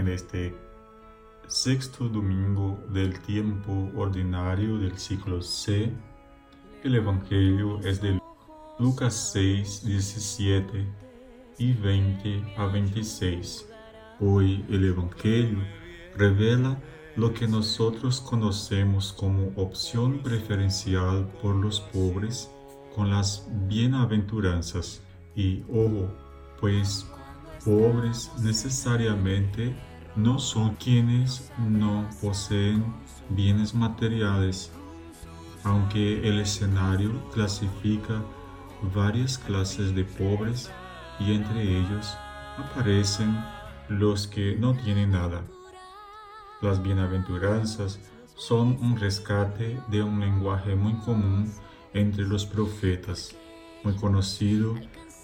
En este sexto domingo del tiempo ordinario del ciclo C, el Evangelio es de Lucas 6, 17 y 20 a 26. Hoy el Evangelio revela lo que nosotros conocemos como opción preferencial por los pobres con las bienaventuranzas. Y ojo, pues pobres necesariamente no son quienes no poseen bienes materiales, aunque el escenario clasifica varias clases de pobres y entre ellos aparecen los que no tienen nada. Las bienaventuranzas son un rescate de un lenguaje muy común entre los profetas, muy conocido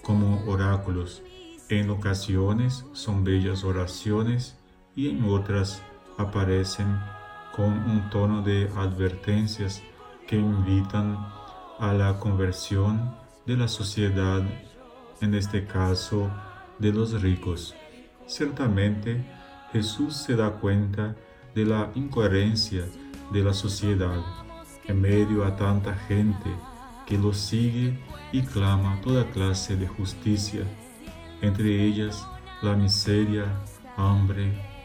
como oráculos. En ocasiones son bellas oraciones y en otras aparecen con un tono de advertencias que invitan a la conversión de la sociedad, en este caso de los ricos. Ciertamente, Jesús se da cuenta de la incoherencia de la sociedad en medio a tanta gente que lo sigue y clama toda clase de justicia, entre ellas la miseria, hambre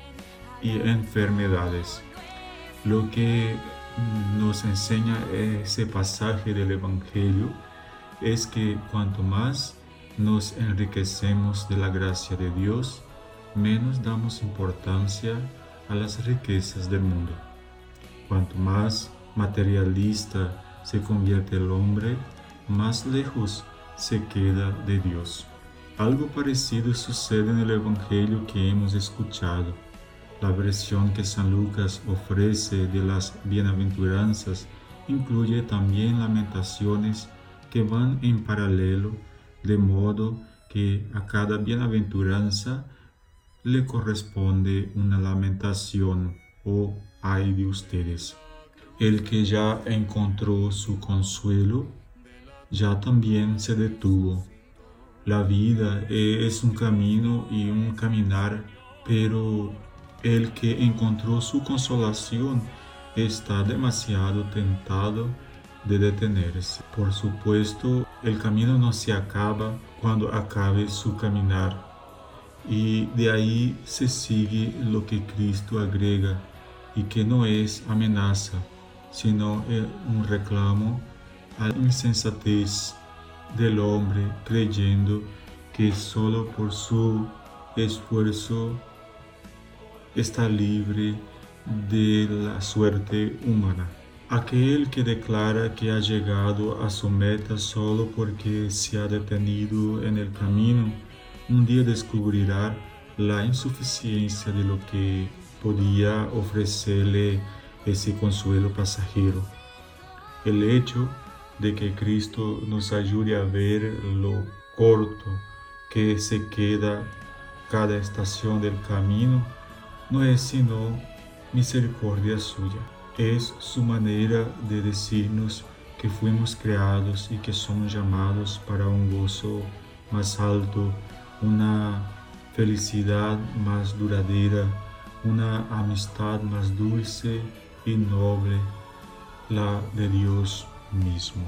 y enfermedades. Lo que nos enseña ese pasaje del Evangelio es que cuanto más nos enriquecemos de la gracia de Dios, menos damos importancia a las riquezas del mundo. Cuanto más materialista se convierte el hombre, más lejos se queda de Dios. Algo parecido sucede en el Evangelio que hemos escuchado. La versión que San Lucas ofrece de las bienaventuranzas incluye también lamentaciones que van en paralelo, de modo que a cada bienaventuranza le corresponde una lamentación o ay de ustedes. El que ya encontró su consuelo, ya también se detuvo. La vida es un camino y un caminar, pero el que encontró su consolación está demasiado tentado de detenerse. Por supuesto, el camino no se acaba cuando acabe su caminar. Y de ahí se sigue lo que Cristo agrega y que no es amenaza, sino un reclamo a la insensatez del hombre creyendo que solo por su esfuerzo está libre de la suerte humana. Aquel que declara que ha llegado a su meta solo porque se ha detenido en el camino, un día descubrirá la insuficiencia de lo que podía ofrecerle ese consuelo pasajero. El hecho de que Cristo nos ayude a ver lo corto que se queda cada estación del camino no es sino misericordia suya. Es su manera de decirnos que fuimos creados y que somos llamados para un gozo más alto, una felicidad más duradera, una amistad más dulce y noble, la de Dios mismo.